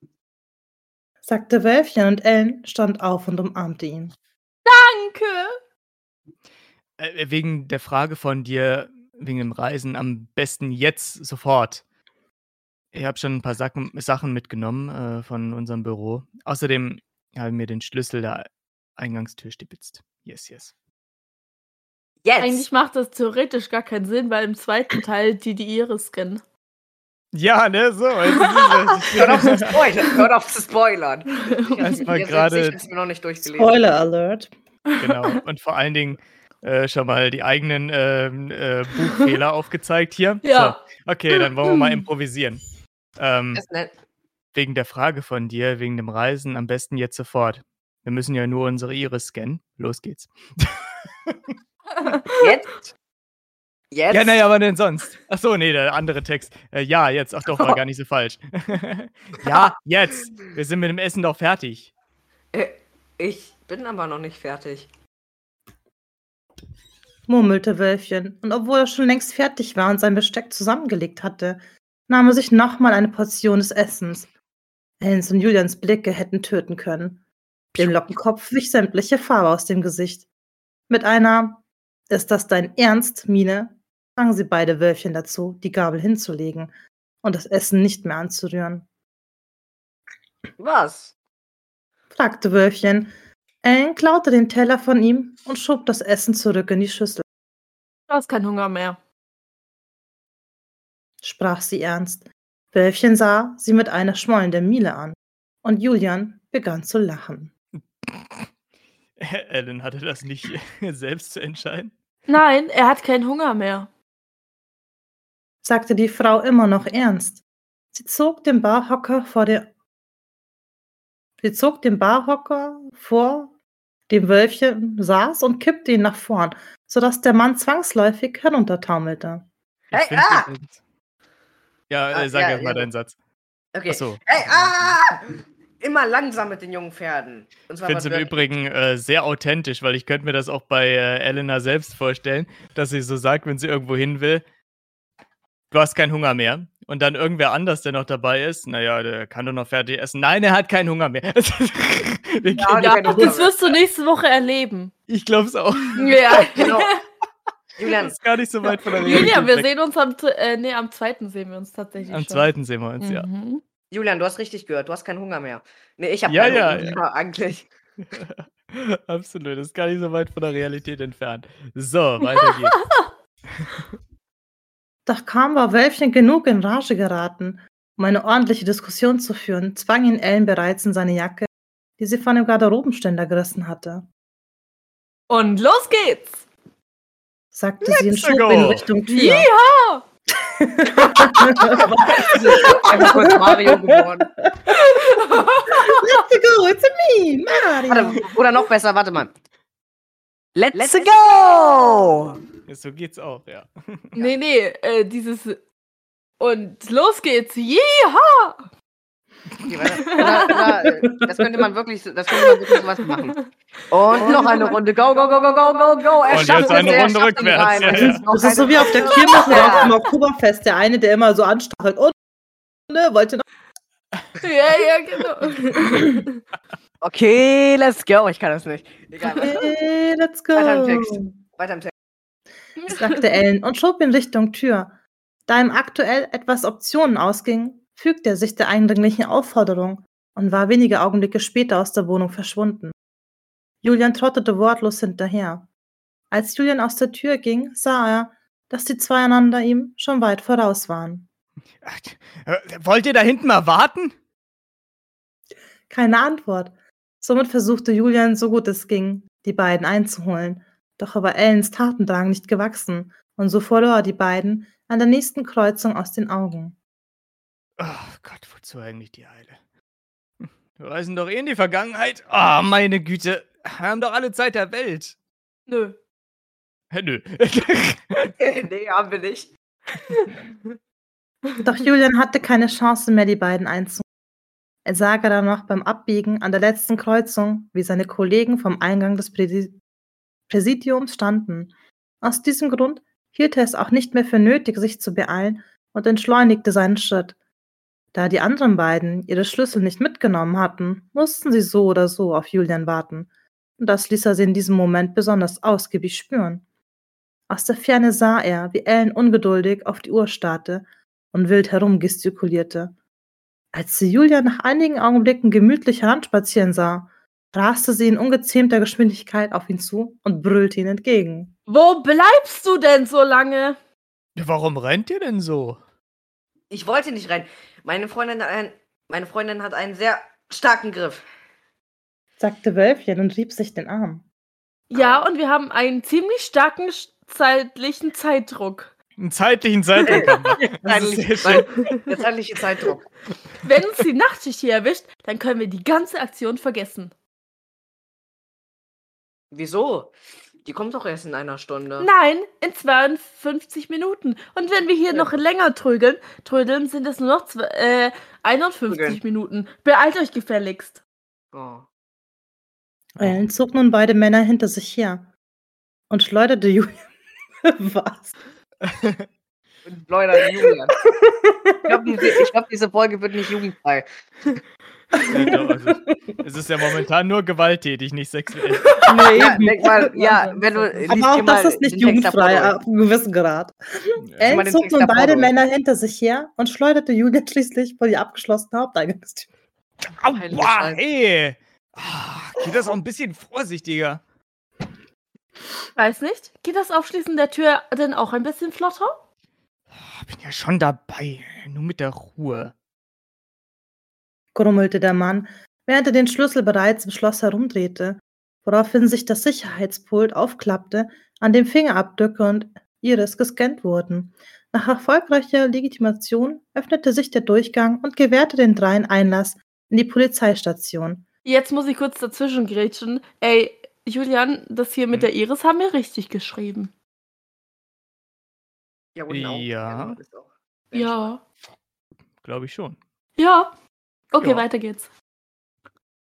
Sagte Wölfchen und Ellen stand auf und umarmte ihn. Danke. Äh, wegen der Frage von dir, wegen dem Reisen, am besten jetzt sofort. Ich habe schon ein paar Sachen, Sachen mitgenommen äh, von unserem Büro. Außerdem habe ich mir den Schlüssel der Eingangstür stibitzt. Yes, yes. Jetzt! Eigentlich macht das theoretisch gar keinen Sinn, weil im zweiten Teil die die Iris scannen. Ja, ne, so. Hört auf ist zu spoilern! Hört auf zu spoilern! Erstmal gerade- mir noch nicht durchgelesen. Spoiler Alert. genau. Und vor allen Dingen äh, schon mal die eigenen ähm, äh, Buchfehler aufgezeigt hier. Ja. So, okay, dann wollen wir mal improvisieren. Ähm, wegen der Frage von dir, wegen dem Reisen, am besten jetzt sofort. Wir müssen ja nur unsere Iris scannen. Los geht's. Jetzt? Jetzt? Ja, naja, aber denn sonst? Ach so, nee, der andere Text. Äh, ja, jetzt. Ach doch, war gar nicht so falsch. ja, jetzt. Wir sind mit dem Essen doch fertig. Äh, Ich bin aber noch nicht fertig. murmelte Wölfchen, und obwohl er schon längst fertig war und sein Besteck zusammengelegt hatte, nahm er sich nochmal eine Portion des Essens. Ellens und Julians Blicke hätten töten können. Dem Lockenkopf wich sämtliche Farbe aus dem Gesicht. Mit einer Ist das dein Ernst, Miene, zwangen sie beide Wölfchen dazu, die Gabel hinzulegen und das Essen nicht mehr anzurühren. Was? fragte Wölfchen. Ellen klaute den Teller von ihm und schob das Essen zurück in die Schüssel, Du hast keinen Hunger mehr. sprach sie ernst. Wölfchen sah sie mit einer schmollenden Miene an und Julian begann zu lachen. Ellen hatte das nicht selbst zu entscheiden. Nein, er hat keinen Hunger mehr. Sagte die Frau immer noch ernst. Sie zog den Barhocker vor der Sie zog den Barhocker vor dem Wölfchen saß und kippte ihn nach vorn, sodass der Mann zwangsläufig heruntertaumelte. Hey, ah! Ja, Ah, äh, sag ja, erst mal ja. deinen Satz. Okay. Achso. Hey, ah! Immer langsam mit den jungen Pferden. Und Ich zwar finde es im. Übrigen äh, sehr authentisch, weil ich könnte mir das auch bei äh, Elena selbst vorstellen, dass sie so sagt, wenn sie irgendwo hin will, du hast keinen Hunger mehr. Und dann irgendwer anders, der noch dabei ist, naja, der kann doch noch fertig essen. Nein, er hat keinen Hunger mehr. Ja, Ja, keinen Hunger das mehr. wirst du nächste Woche erleben. ich glaube es auch. Ja. Genau. Das Julian, ist gar nicht so weit von der Realität Julia, wir weg. sehen uns am, äh, nee, am zweiten sehen wir uns tatsächlich Am schon. zweiten sehen wir uns, ja. Mhm. Julian, du hast richtig gehört. Du hast keinen Hunger mehr. Nee, ich habe Ja, keinen ja, Hunger ja. mehr, eigentlich. Absolut, das ist gar nicht so weit von der Realität entfernt. So, weiter geht's. Doch kaum war Wölfchen genug in Rage geraten, um eine ordentliche Diskussion zu führen, zwang ihn Ellen bereits in seine Jacke, die sie von dem Garderobenständer gerissen hatte, Und los geht's! sagte sie und Let's schob go. ihn Richtung Tür. Ja! Einfach kurz Mario geworden. Let's go, it's me, Mario. Warte, oder noch besser, warte mal. Let's, go! So geht's auch, ja. Nee, nee, äh, dieses. Und los geht's! Okay, äh, das könnte man wirklich, so- das könnte man wirklich sowas machen. Und noch eine Runde. Go, go, go, go, go, go, go. Er Und schafft jetzt es, eine er Runde rückwärts, ja, Es ja. Das ist so eine wie auf der Kirmes oder auf dem Oktoberfest, der eine, der immer so anstachelt. Und ne, wollte noch. Ja, ja, genau. Okay, let's go. Ich kann das nicht. Egal, Hey, let's go. Weiter im Text. weiter im Text. sagte Ellen und schob in Richtung Tür. Da ihm aktuell etwas Optionen ausging, fügte er sich der eindringlichen Aufforderung und war wenige Augenblicke später aus der Wohnung verschwunden. Julian trottete wortlos hinterher. Als Julian aus der Tür ging, sah er, dass die zwei einander ihm schon weit voraus waren. Äh, Wollt ihr da hinten mal warten? Keine Antwort. Somit versuchte Julian, so gut es ging, die beiden einzuholen. Doch er war Ellens Tatendrang nicht gewachsen, und so verlor er die beiden an der nächsten Kreuzung aus den Augen. Oh Gott, wozu eigentlich die Eile? Wir reisen doch eh in die Vergangenheit. Oh, meine Güte. Wir haben doch alle Zeit der Welt. Nö. Hä, nö. nee, haben wir nicht. Doch Julian hatte keine Chance mehr, die beiden einzuholen. Er sah gerade noch beim Abbiegen an der letzten Kreuzung, wie seine Kollegen vom Eingang des Präsi Präsidiums standen. Aus diesem Grund hielt er es auch nicht mehr für nötig, sich zu beeilen und entschleunigte seinen Schritt. Da die anderen beiden ihre Schlüssel nicht mitgenommen hatten, mussten sie so oder so auf Julian warten. Und das ließ er sie in diesem Moment besonders ausgiebig spüren. Aus der Ferne sah er, wie Ellen ungeduldig auf die Uhr starrte und wild herumgestikulierte. Als sie Julia nach einigen Augenblicken gemütlich heranspazieren sah, raste sie in ungezähmter Geschwindigkeit auf ihn zu und brüllte ihn entgegen. Wo bleibst du denn so lange? Warum rennt ihr denn so? Ich wollte nicht rein. Meine Freundin hat einen, meine Freundin hat einen sehr starken Griff. sagte Wölfchen und rieb sich den Arm. Ja, und wir haben einen ziemlich starken zeitlichen Zeitdruck. Einen zeitlichen Zeitdruck haben wir. Das ist sehr schön. Zeitlich- Der zeitliche Zeitdruck. Wenn uns die Nachtschicht hier erwischt, dann können wir die ganze Aktion vergessen. Wieso? Die kommt doch erst in einer Stunde. Nein, in 52 Minuten. Und wenn wir hier Ja. noch länger trödeln, trödeln sind es nur noch zwe- äh, 51 Trödeln. Minuten. Beeilt euch gefälligst. Oh. Ellen zog nun beide Männer hinter sich her und schleuderte Julian. Was? Und Leute, Julian. Ich glaube, glaub, diese Folge wird nicht jugendfrei. Ja, also, es ist ja momentan nur gewalttätig, nicht sexuell. Nee, Ja, denk mal, ja, wenn du Aber auch das ist nicht jugendfrei, ab einem gewissen Grad. mal Ellen zog nun beide. Männer hinter sich her und schleuderte Julian schließlich vor die abgeschlossene Haupteingangstür. Aua, hey! Ah, geht das auch ein bisschen vorsichtiger? Weiß nicht. Geht das Aufschließen der Tür denn auch ein bisschen flotter? Ah, Bin ja schon dabei, nur mit der Ruhe. Grummelte der Mann, während er den Schlüssel bereits im Schloss herumdrehte, woraufhin sich das Sicherheitspult aufklappte, an dem Fingerabdrücke und Iris gescannt wurden. Nach erfolgreicher Legitimation öffnete sich der Durchgang und gewährte den dreien Einlass in die Polizeistation. Jetzt muss ich kurz dazwischen grätschen. Ey, Julian, das hier mit Hm. der Iris haben wir richtig geschrieben. Ja, auch. Ja. Ja. Glaube ich schon. Ja. Okay, Ja. weiter geht's.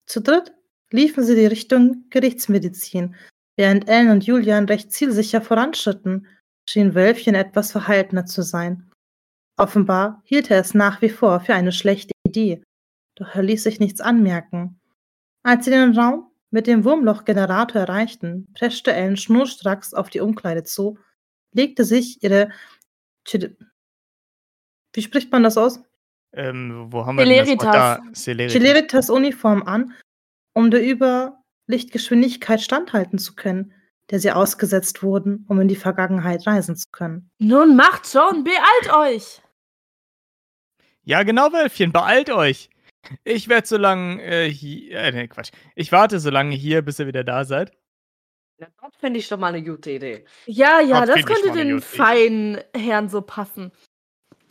Zu dritt liefen sie die Richtung Gerichtsmedizin. Während Ellen und Julian recht zielsicher voranschritten, schien Wölfchen etwas verhaltener zu sein. Offenbar hielt er es nach wie vor für eine schlechte Idee, doch er ließ sich nichts anmerken. Als sie den Raum mit dem Wurmlochgenerator erreichten, preschte Ellen schnurstracks auf die Umkleide zu, legte sich ihre wie spricht man das aus? Ähm, wo haben wir denn das Wort Celeritas. da? Celeritas. Celeritas-Uniform an, um der Überlichtgeschwindigkeit standhalten zu können, der sie ausgesetzt wurden, um in die Vergangenheit reisen zu können. Nun macht schon, beeilt euch! Ja, genau, Wölfchen, beeilt euch. Ich werde so lange äh, hier. Äh, nee, Quatsch. Ich warte so lange hier, bis ihr wieder da seid. Na, das finde ich doch mal eine gute Idee. Ja, ja, das ich könnte den feinen Herrn so passen.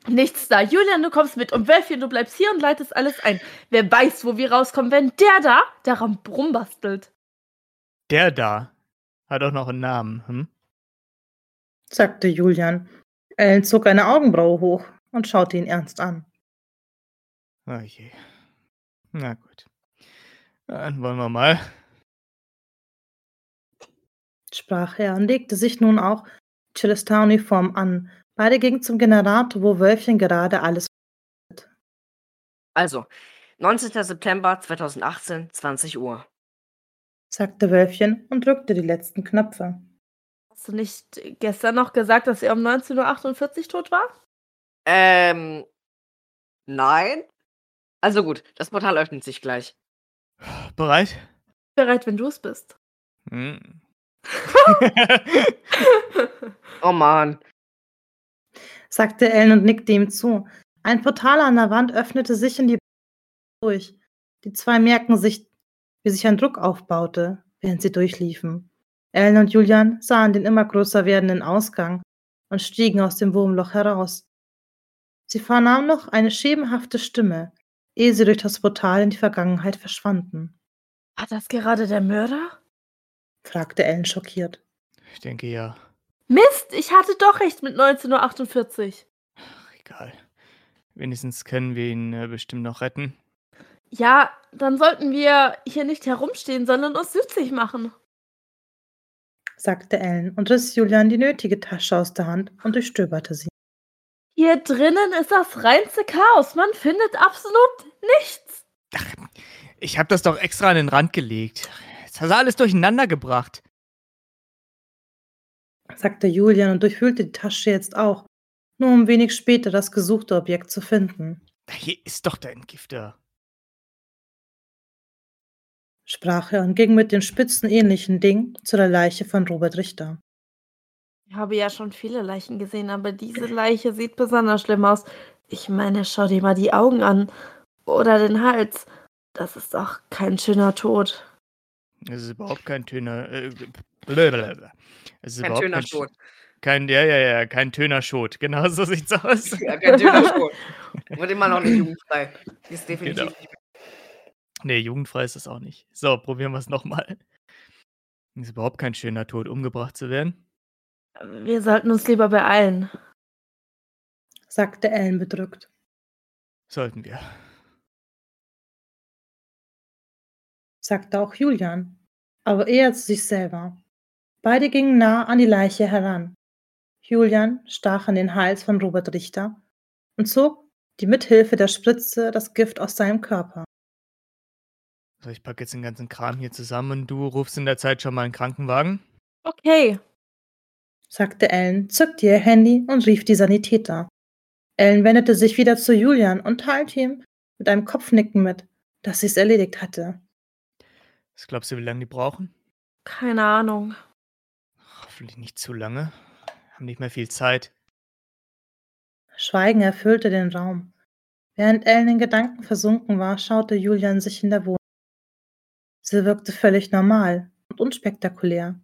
Nichts da. Julian, du kommst mit und Wölfchen, du bleibst hier und leitest alles ein. Wer weiß, wo wir rauskommen, wenn der da daran rumbastelt. Der da hat auch noch einen Namen. Hm? sagte Julian. Ellen zog eine Augenbraue hoch und schaute ihn ernst an. Oh je. Na gut. Dann wollen wir mal. sprach er und legte sich nun auch die Celestar-Uniform an. Beide gingen zum Generator, wo Wölfchen gerade alles Also, 19. September 2018, 20 Uhr. sagte Wölfchen und drückte die letzten Knöpfe. Hast du nicht gestern noch gesagt, dass er um 19.48 Uhr tot war? Ähm, nein. Also gut, das Portal öffnet sich gleich. Bereit? Bereit, wenn du es bist. Hm. Oh Mann. Sagte Ellen und nickte ihm zu. Ein Portal an der Wand öffnete sich in die durch. Die zwei merken sich, wie sich ein Druck aufbaute, während sie durchliefen. Ellen und Julian sahen den immer größer werdenden Ausgang und stiegen aus dem Wurmloch heraus. Sie vernahmen noch eine schemenhafte Stimme, ehe sie durch das Portal in die Vergangenheit verschwanden, War das gerade der Mörder? fragte Ellen schockiert. ich denke ja. Mist, ich hatte doch recht mit 19.48 Uhr. Ach, egal. Wenigstens können wir ihn äh, bestimmt noch retten. Ja, dann sollten wir hier nicht herumstehen, sondern uns nützlich machen. sagte Ellen und riss Julian die nötige Tasche aus der Hand und durchstöberte sie. Hier drinnen ist das reinste Chaos. Man findet absolut nichts. Ach, ich habe das doch extra an den Rand gelegt. Jetzt hast du alles durcheinander gebracht. Sagte Julian und durchwühlte die Tasche jetzt auch, nur um wenig später das gesuchte Objekt zu finden, Hier ist doch der Entgifter. sprach er und ging mit dem spitzenähnlichen Ding zu der Leiche von Robert Richter. Ich habe ja schon viele Leichen gesehen, aber diese Leiche sieht besonders schlimm aus. Ich meine, schau dir mal die Augen an. Oder den Hals. Das ist doch kein schöner Tod. Es ist überhaupt kein Töner. Äh, blablabla. es ist Kein überhaupt kein, Schot. kein, ja, ja, ja, kein Tönerschot. Genau so sieht's aus. Ja, kein schöner Schot. Und immer noch nicht jugendfrei. Ist definitiv Genau. nicht Nee, jugendfrei ist es auch nicht. So, probieren wir es nochmal. Ist überhaupt kein schöner Tod, umgebracht zu werden. Wir sollten uns lieber beeilen. sagte Ellen bedrückt. Sollten wir. Sagte auch Julian, aber eher zu sich selber. Beide gingen nah an die Leiche heran. Julian stach an den Hals von Robert Richter und zog die mithilfe der Spritze das Gift aus seinem Körper. So, ich packe jetzt den ganzen Kram hier zusammen und du rufst in der Zeit schon mal einen Krankenwagen. Okay. sagte Ellen, zückte ihr Handy und rief die Sanitäter. Ellen wendete sich wieder zu Julian und teilte ihm mit einem Kopfnicken mit, dass sie es erledigt hatte. Was glaubst du, wie lange die brauchen? Keine Ahnung. Hoffentlich nicht zu lange. Haben nicht mehr viel Zeit. Schweigen erfüllte den Raum. Während Ellen in Gedanken versunken war, schaute Julian sich in der Wohnung. Sie wirkte völlig normal und unspektakulär,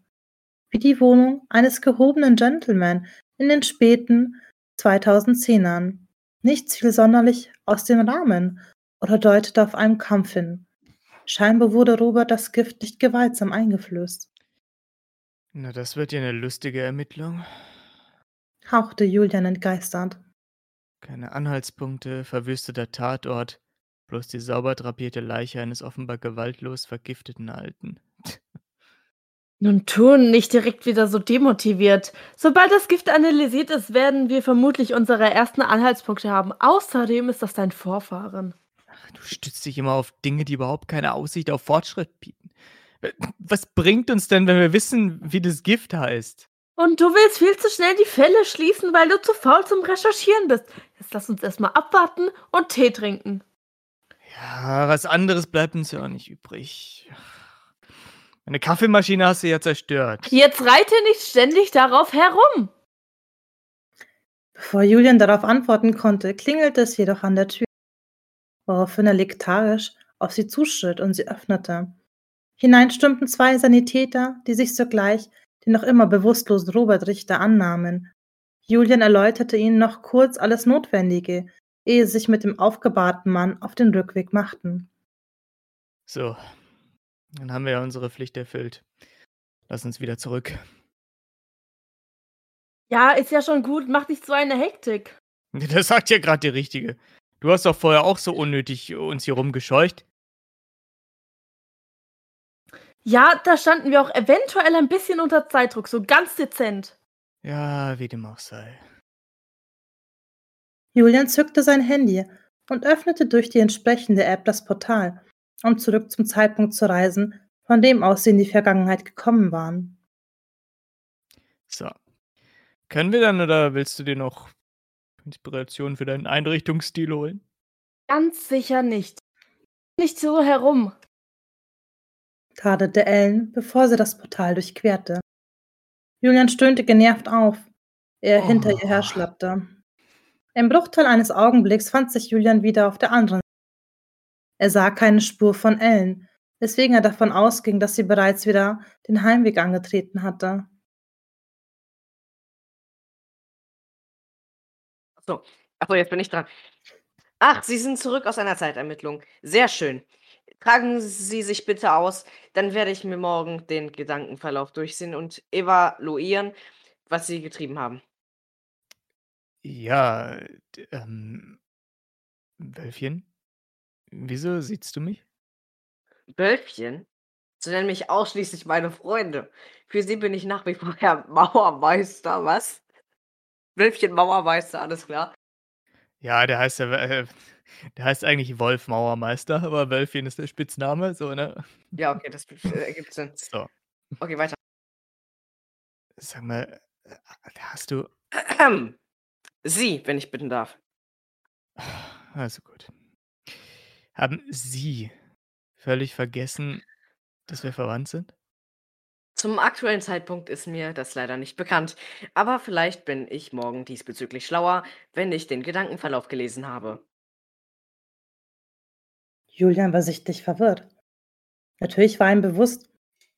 wie die Wohnung eines gehobenen Gentleman in den späten 2010ern. Nichts fiel sonderlich aus dem Rahmen oder deutete auf einen Kampf hin. Scheinbar wurde Robert das Gift nicht gewaltsam eingeflößt, Na, das wird ja eine lustige Ermittlung. hauchte Julian entgeistert. Keine Anhaltspunkte, verwüsteter Tatort, bloß die sauber drapierte Leiche eines offenbar gewaltlos vergifteten Alten. Nun tun, nicht direkt wieder so demotiviert. Sobald das Gift analysiert ist, werden wir vermutlich unsere ersten Anhaltspunkte haben. Außerdem ist das dein Vorfahren. Du stützt dich immer auf Dinge, die überhaupt keine Aussicht auf Fortschritt bieten. Äh, Was bringt uns denn, wenn wir wissen, wie das Gift heißt? Und du willst viel zu schnell die Fälle schließen, weil du zu faul zum Recherchieren bist. Jetzt lass uns erstmal abwarten und Tee trinken. Ja, was anderes bleibt uns ja auch nicht übrig. Meine Kaffeemaschine hast du ja zerstört. Jetzt reite nicht ständig darauf herum. Bevor Julian darauf antworten konnte, klingelte es jedoch an der Tür, woraufhin er lethargisch auf sie zuschritt und sie öffnete. Hinein stürmten zwei Sanitäter, die sich sogleich den noch immer bewusstlosen Robert Richter annahmen. Julian erläuterte ihnen noch kurz alles Notwendige, ehe sie sich mit dem aufgebahrten Mann auf den Rückweg machten. So, dann haben wir ja unsere Pflicht erfüllt. Lass uns wieder zurück. Ja, ist ja schon gut. Mach nicht so eine Hektik. Das sagt ja gerade die Richtige. Du hast doch vorher auch so unnötig uns hier rumgescheucht. Ja, da standen wir auch eventuell ein bisschen unter Zeitdruck, so ganz dezent. Ja, wie dem auch sei. Julian zückte sein Handy und öffnete durch die entsprechende App das Portal, um zurück zum Zeitpunkt zu reisen, von dem aus sie in die Vergangenheit gekommen waren. So. Können wir dann oder willst du dir noch Inspiration für deinen Einrichtungsstil holen? Ganz sicher nicht. Nicht so herum. tadelte Ellen, bevor sie das Portal durchquerte. Julian stöhnte genervt auf, er hinter ihr Oh. herschlappte. Im Bruchteil eines Augenblicks fand sich Julian wieder auf der anderen Seite. Er sah keine Spur von Ellen, weswegen er davon ausging, dass sie bereits wieder den Heimweg angetreten hatte. Achso, Achso, jetzt bin ich dran. Ach, Sie sind zurück aus einer Zeitermittlung. Sehr schön. Tragen Sie sich bitte aus, dann werde ich mir morgen den Gedankenverlauf durchsehen und evaluieren, was Sie getrieben haben. Ja, ähm. Wölfchen? Wieso siehst du mich? Wölfchen? Sie nennen mich ausschließlich meine Freunde. Für Sie bin ich nach wie vor Herr Mauermeister, was? Wölfchen Mauermeister, alles klar. Ja, der heißt ja, äh, der heißt eigentlich Wolf Mauermeister, aber Wölfchen ist der Spitzname, so, ne? Ja, okay, das äh, ergibt Sinn. So, Okay, weiter. sag mal, äh, hast du. Sie, wenn ich bitten darf. Also gut. Haben Sie völlig vergessen, dass wir verwandt sind? Zum aktuellen Zeitpunkt ist mir das leider nicht bekannt, aber vielleicht bin ich morgen diesbezüglich schlauer, wenn ich den Gedankenverlauf gelesen habe. Julian war sichtlich verwirrt. Natürlich war ihm bewusst,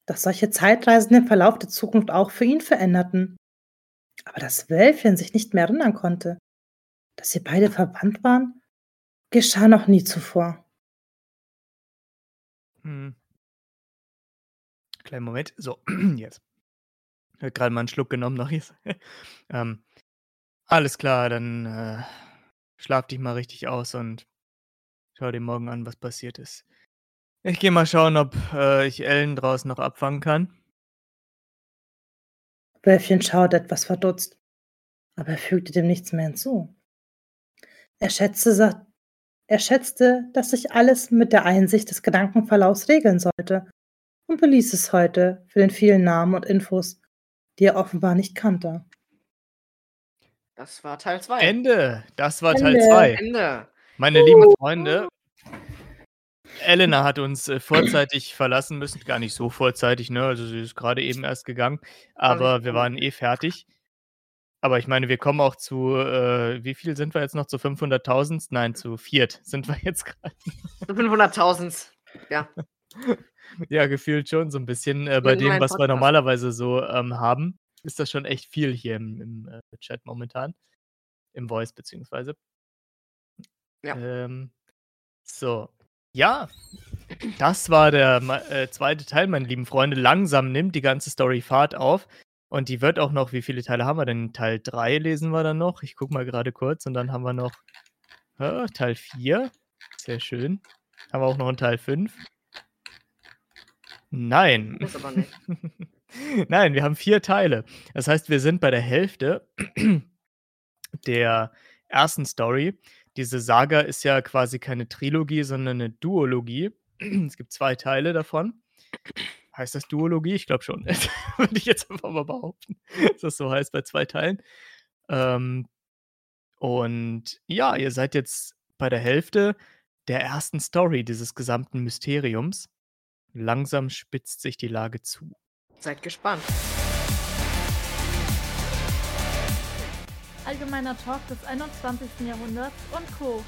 dass solche Zeitreisen den Verlauf der Zukunft auch für ihn veränderten. Aber dass Wölfchen sich nicht mehr erinnern konnte, dass sie beide verwandt waren, geschah noch nie zuvor. Hm. Kleinen Moment. So, jetzt. Ich habe gerade mal einen Schluck genommen noch jetzt. ähm, alles klar, dann äh, schlaf dich mal richtig aus und schau dir morgen an, was passiert ist. Ich gehe mal schauen, ob äh, ich Ellen draußen noch abfangen kann. Wölfchen schaute etwas verdutzt, aber er fügte dem nichts mehr hinzu. Er schätzte, Er schätzte, dass sich alles mit der Einsicht des Gedankenverlaufs regeln sollte und beließ es heute für den vielen Namen und Infos, die er offenbar nicht kannte. Das war Teil 2. Ende. Das war Teil Ende. 2. Ende. Meine lieben Freunde, Elena hat uns äh, vorzeitig verlassen müssen. Gar nicht so vorzeitig, ne? Also sie ist gerade eben erst gegangen. Aber wir waren eh fertig. Aber ich meine, wir kommen auch zu, äh, wie viel sind wir jetzt noch? Zu 500.000? Nein, zu viert sind wir jetzt gerade. So 500.000. Ja. Ja, gefühlt schon so ein bisschen. Äh, bei dem, was wir Podcast. normalerweise so ähm, haben, ist das schon echt viel hier im, im äh, Chat momentan. Im Voice beziehungsweise. Ja. Ähm, so. Ja, das war der äh, zweite Teil, meine lieben Freunde. Langsam nimmt die ganze Story Fahrt auf. Und die wird auch noch, wie viele Teile haben wir denn? Teil 3 lesen wir dann noch. Ich gucke mal gerade kurz. Und dann haben wir noch äh, Teil 4. Sehr schön. Haben wir auch noch einen Teil 5? Nein. Ist aber nicht. Nein, wir haben vier Teile. Das heißt, wir sind bei der Hälfte der ersten Story. Diese Saga ist ja quasi keine Trilogie, sondern eine Duologie. Es gibt zwei Teile davon. Heißt das Duologie? Ich glaube schon. Würde ich jetzt einfach mal behaupten, dass das so heißt bei zwei Teilen. Ähm, und ja, ihr seid jetzt bei der Hälfte der ersten Story dieses gesamten Mysteriums. Langsam spitzt sich die Lage zu. Seid gespannt. Allgemeiner Talk des 21. Jahrhunderts und Co.